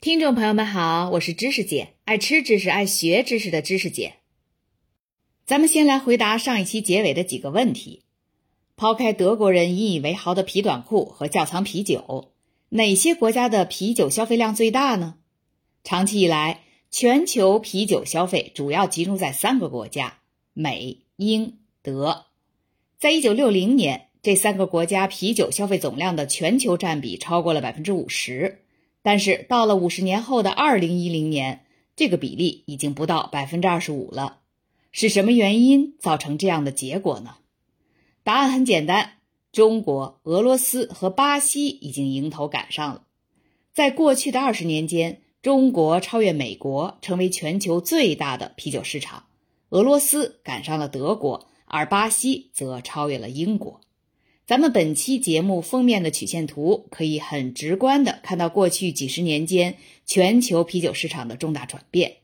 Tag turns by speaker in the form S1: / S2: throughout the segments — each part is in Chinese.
S1: 听众朋友们好，我是知识姐，爱吃知识、爱学知识的知识姐。咱们先来回答上一期结尾的几个问题。抛开德国人引以为豪的皮短裤和窖藏啤酒，哪些国家的啤酒消费量最大呢？长期以来，全球啤酒消费主要集中在三个国家：美、英、德。在一九六零年，这三个国家啤酒消费总量的全球占比超过了百分之五十。但是到了五十年后的二零一零年，这个比例已经不到百分之二十五了。是什么原因造成这样的结果呢？答案很简单：中国、俄罗斯和巴西已经迎头赶上了。在过去的二十年间，中国超越美国，成为全球最大的啤酒市场；俄罗斯赶上了德国，而巴西则超越了英国。咱们本期节目封面的曲线图可以很直观的看到过去几十年间全球啤酒市场的重大转变。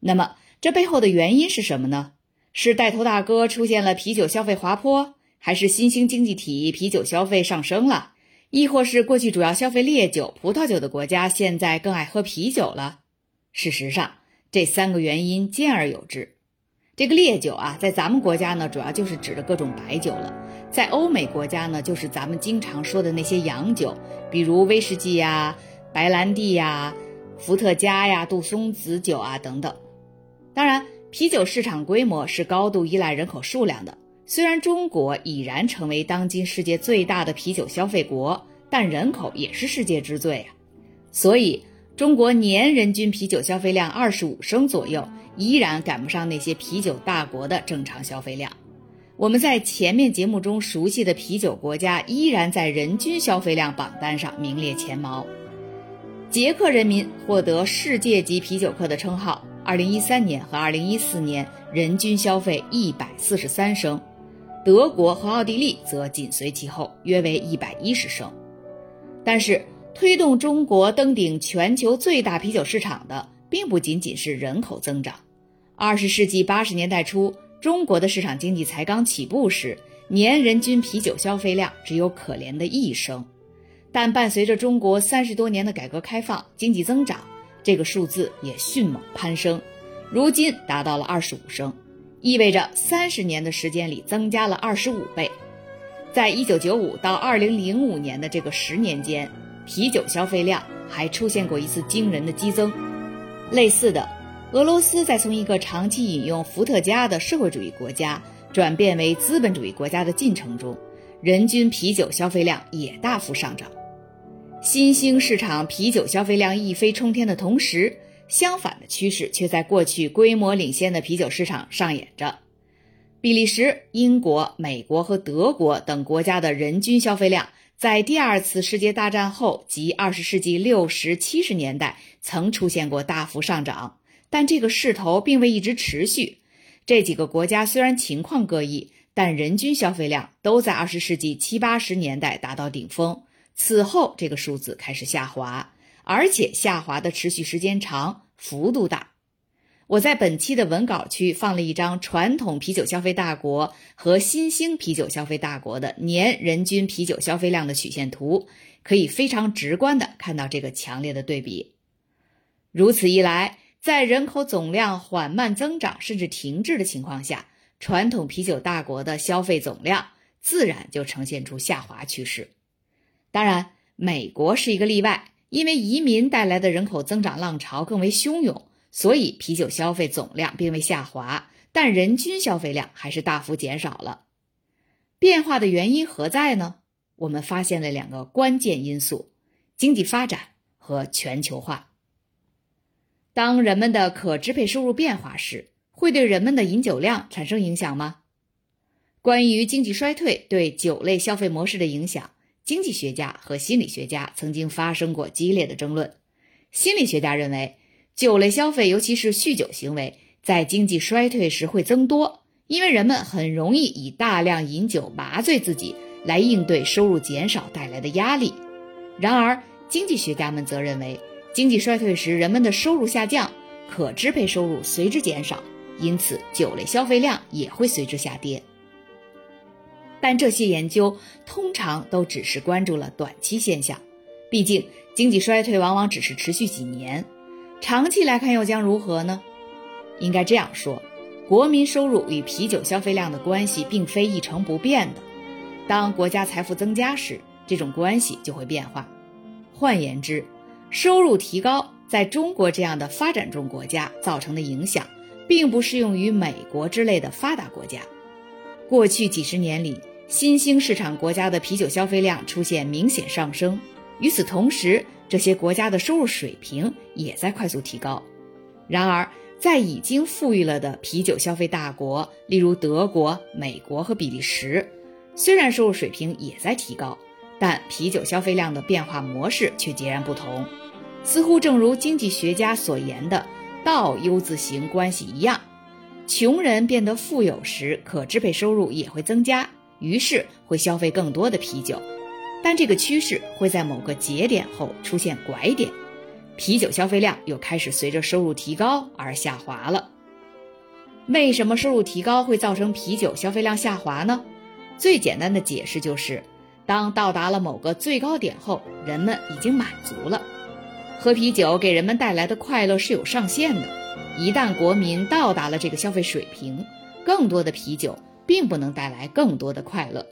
S1: 那么，这背后的原因是什么呢？是带头大哥出现了啤酒消费滑坡，还是新兴经济体啤酒消费上升了？亦或是过去主要消费烈酒、葡萄酒的国家现在更爱喝啤酒了？事实上，这三个原因兼而有之。这个烈酒啊，在咱们国家呢，主要就是指的各种白酒了；在欧美国家呢，就是咱们经常说的那些洋酒，比如威士忌呀、白兰地呀、伏特加呀、杜松子酒啊等等。当然，啤酒市场规模是高度依赖人口数量的。虽然中国已然成为当今世界最大的啤酒消费国，但人口也是世界之最啊。所以，中国年人均啤酒消费量二十五升左右。依然赶不上那些啤酒大国的正常消费量。我们在前面节目中熟悉的啤酒国家，依然在人均消费量榜单上名列前茅。捷克人民获得世界级啤酒客的称号，二零一三年和二零一四年人均消费一百四十三升，德国和奥地利则紧随其后，约为一百一十升。但是，推动中国登顶全球最大啤酒市场的。并不仅仅是人口增长。二十世纪八十年代初，中国的市场经济才刚起步时，年人均啤酒消费量只有可怜的一升。但伴随着中国三十多年的改革开放、经济增长，这个数字也迅猛攀升，如今达到了二十五升，意味着三十年的时间里增加了二十五倍。在一九九五到二零零五年的这个十年间，啤酒消费量还出现过一次惊人的激增。类似的，俄罗斯在从一个长期饮用伏特加的社会主义国家转变为资本主义国家的进程中，人均啤酒消费量也大幅上涨。新兴市场啤酒消费量一飞冲天的同时，相反的趋势却在过去规模领先的啤酒市场上演着。比利时、英国、美国和德国等国家的人均消费量。在第二次世界大战后及二十世纪六十七十年代，曾出现过大幅上涨，但这个势头并未一直持续。这几个国家虽然情况各异，但人均消费量都在二十世纪七八十年代达到顶峰。此后，这个数字开始下滑，而且下滑的持续时间长，幅度大。我在本期的文稿区放了一张传统啤酒消费大国和新兴啤酒消费大国的年人均啤酒消费量的曲线图，可以非常直观的看到这个强烈的对比。如此一来，在人口总量缓慢增长甚至停滞的情况下，传统啤酒大国的消费总量自然就呈现出下滑趋势。当然，美国是一个例外，因为移民带来的人口增长浪潮更为汹涌。所以，啤酒消费总量并未下滑，但人均消费量还是大幅减少了。变化的原因何在呢？我们发现了两个关键因素：经济发展和全球化。当人们的可支配收入变化时，会对人们的饮酒量产生影响吗？关于经济衰退对酒类消费模式的影响，经济学家和心理学家曾经发生过激烈的争论。心理学家认为。酒类消费，尤其是酗酒行为，在经济衰退时会增多，因为人们很容易以大量饮酒麻醉自己，来应对收入减少带来的压力。然而，经济学家们则认为，经济衰退时人们的收入下降，可支配收入随之减少，因此酒类消费量也会随之下跌。但这些研究通常都只是关注了短期现象。毕竟经济衰退往往只是持续几年，长期来看又将如何呢？应该这样说，国民收入与啤酒消费量的关系并非一成不变的。当国家财富增加时，这种关系就会变化。换言之，收入提高在中国这样的发展中国家造成的影响，并不适用于美国之类的发达国家。过去几十年里，新兴市场国家的啤酒消费量出现明显上升，与此同时，这些国家的收入水平也在快速提高。然而，在已经富裕了的啤酒消费大国，例如德国、美国和比利时，虽然收入水平也在提高，但啤酒消费量的变化模式却截然不同。似乎正如经济学家所言的倒 U 字形关系一样。穷人变得富有时，可支配收入也会增加，于是会消费更多的啤酒。但这个趋势会在某个节点后出现拐点，啤酒消费量又开始随着收入提高而下滑了。为什么收入提高会造成啤酒消费量下滑呢？最简单的解释就是，当到达了某个最高点后，人们已经满足了。喝啤酒给人们带来的快乐是有上限的。一旦国民到达了这个消费水平，更多的啤酒并不能带来更多的快乐。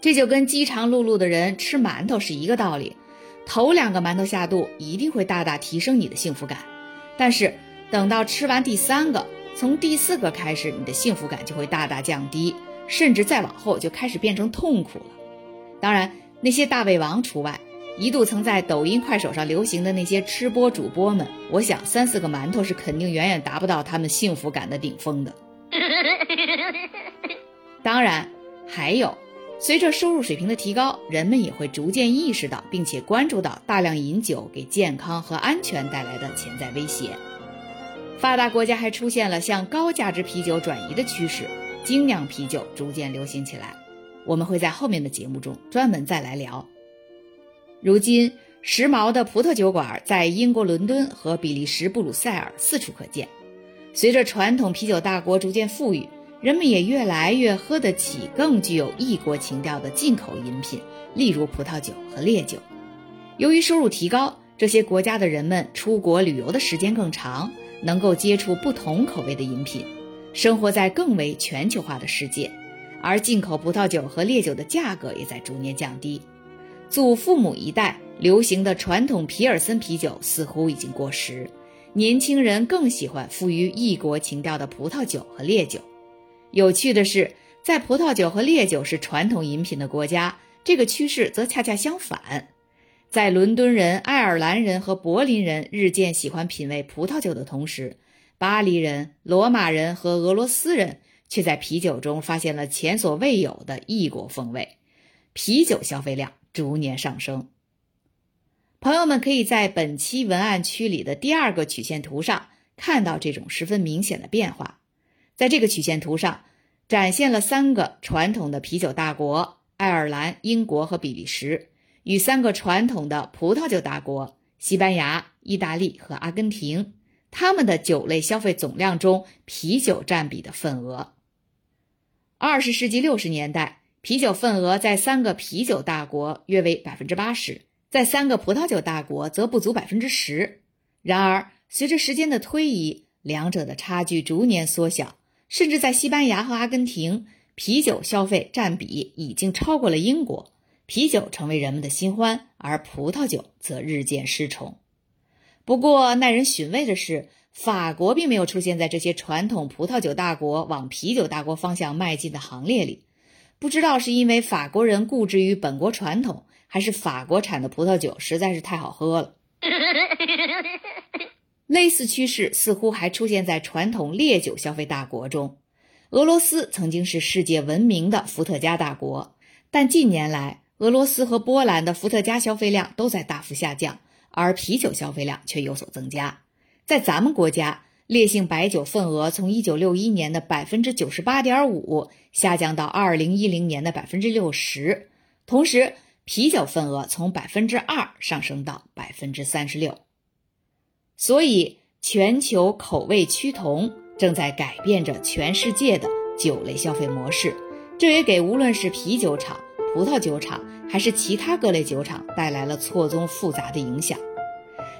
S1: 这就跟饥肠辘辘的人吃馒头是一个道理。头两个馒头下肚一定会大大提升你的幸福感，但是等到吃完第三个，从第四个开始，你的幸福感就会大大降低，甚至再往后就开始变成痛苦了。当然，那些大胃王除外。一度曾在抖音、快手上流行的那些吃播主播们，我想三四个馒头是肯定远远达不到他们幸福感的顶峰的。当然，还有，随着收入水平的提高，人们也会逐渐意识到并且关注到大量饮酒给健康和安全带来的潜在威胁。发达国家还出现了向高价值啤酒转移的趋势，精酿啤酒逐渐流行起来。我们会在后面的节目中专门再来聊。如今，时髦的葡萄酒馆在英国伦敦和比利时布鲁塞尔四处可见。随着传统啤酒大国逐渐富裕，人们也越来越喝得起更具有异国情调的进口饮品，例如葡萄酒和烈酒。由于收入提高，这些国家的人们出国旅游的时间更长，能够接触不同口味的饮品，生活在更为全球化的世界，而进口葡萄酒和烈酒的价格也在逐年降低。祖父母一代流行的传统皮尔森啤酒似乎已经过时，年轻人更喜欢富于异国情调的葡萄酒和烈酒。有趣的是，在葡萄酒和烈酒是传统饮品的国家，这个趋势则恰恰相反。在伦敦人、爱尔兰人和柏林人日渐喜欢品味葡萄酒的同时，巴黎人、罗马人和俄罗斯人却在啤酒中发现了前所未有的异国风味，啤酒消费量。逐年上升。朋友们可以在本期文案区里的第二个曲线图上看到这种十分明显的变化。在这个曲线图上，展现了三个传统的啤酒大国——爱尔兰、英国和比利时，与三个传统的葡萄酒大国——西班牙、意大利和阿根廷，他们的酒类消费总量中啤酒占比的份额。二十世纪六十年代。啤酒份额在三个啤酒大国约为百分之八十，在三个葡萄酒大国则不足百分之十。然而，随着时间的推移，两者的差距逐年缩小，甚至在西班牙和阿根廷，啤酒消费占比已经超过了英国，啤酒成为人们的新欢，而葡萄酒则日渐失宠。不过，耐人寻味的是，法国并没有出现在这些传统葡萄酒大国往啤酒大国方向迈进的行列里。不知道是因为法国人固执于本国传统，还是法国产的葡萄酒实在是太好喝了。类似趋势似乎还出现在传统烈酒消费大国中。俄罗斯曾经是世界闻名的伏特加大国，但近年来俄罗斯和波兰的伏特加消费量都在大幅下降，而啤酒消费量却有所增加。在咱们国家。烈性白酒份额从一九六一年的百分之九十八点五下降到二零一零年的百分之六十，同时啤酒份额从百分之二上升到百分之三十六。所以，全球口味趋同正在改变着全世界的酒类消费模式，这也给无论是啤酒厂、葡萄酒厂还是其他各类酒厂带来了错综复杂的影响。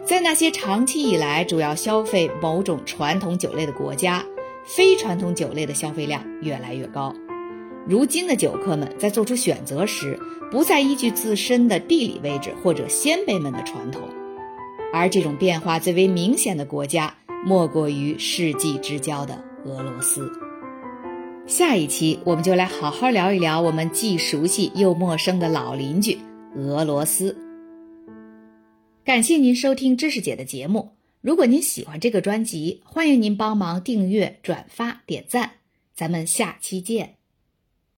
S1: 在那些长期以来主要消费某种传统酒类的国家，非传统酒类的消费量越来越高。如今的酒客们在做出选择时，不再依据自身的地理位置或者先辈们的传统，而这种变化最为明显的国家，莫过于世纪之交的俄罗斯。下一期我们就来好好聊一聊我们既熟悉又陌生的老邻居——俄罗斯。感谢您收听知识姐的节目。如果您喜欢这个专辑，欢迎您帮忙订阅、转发、点赞。咱们下期见。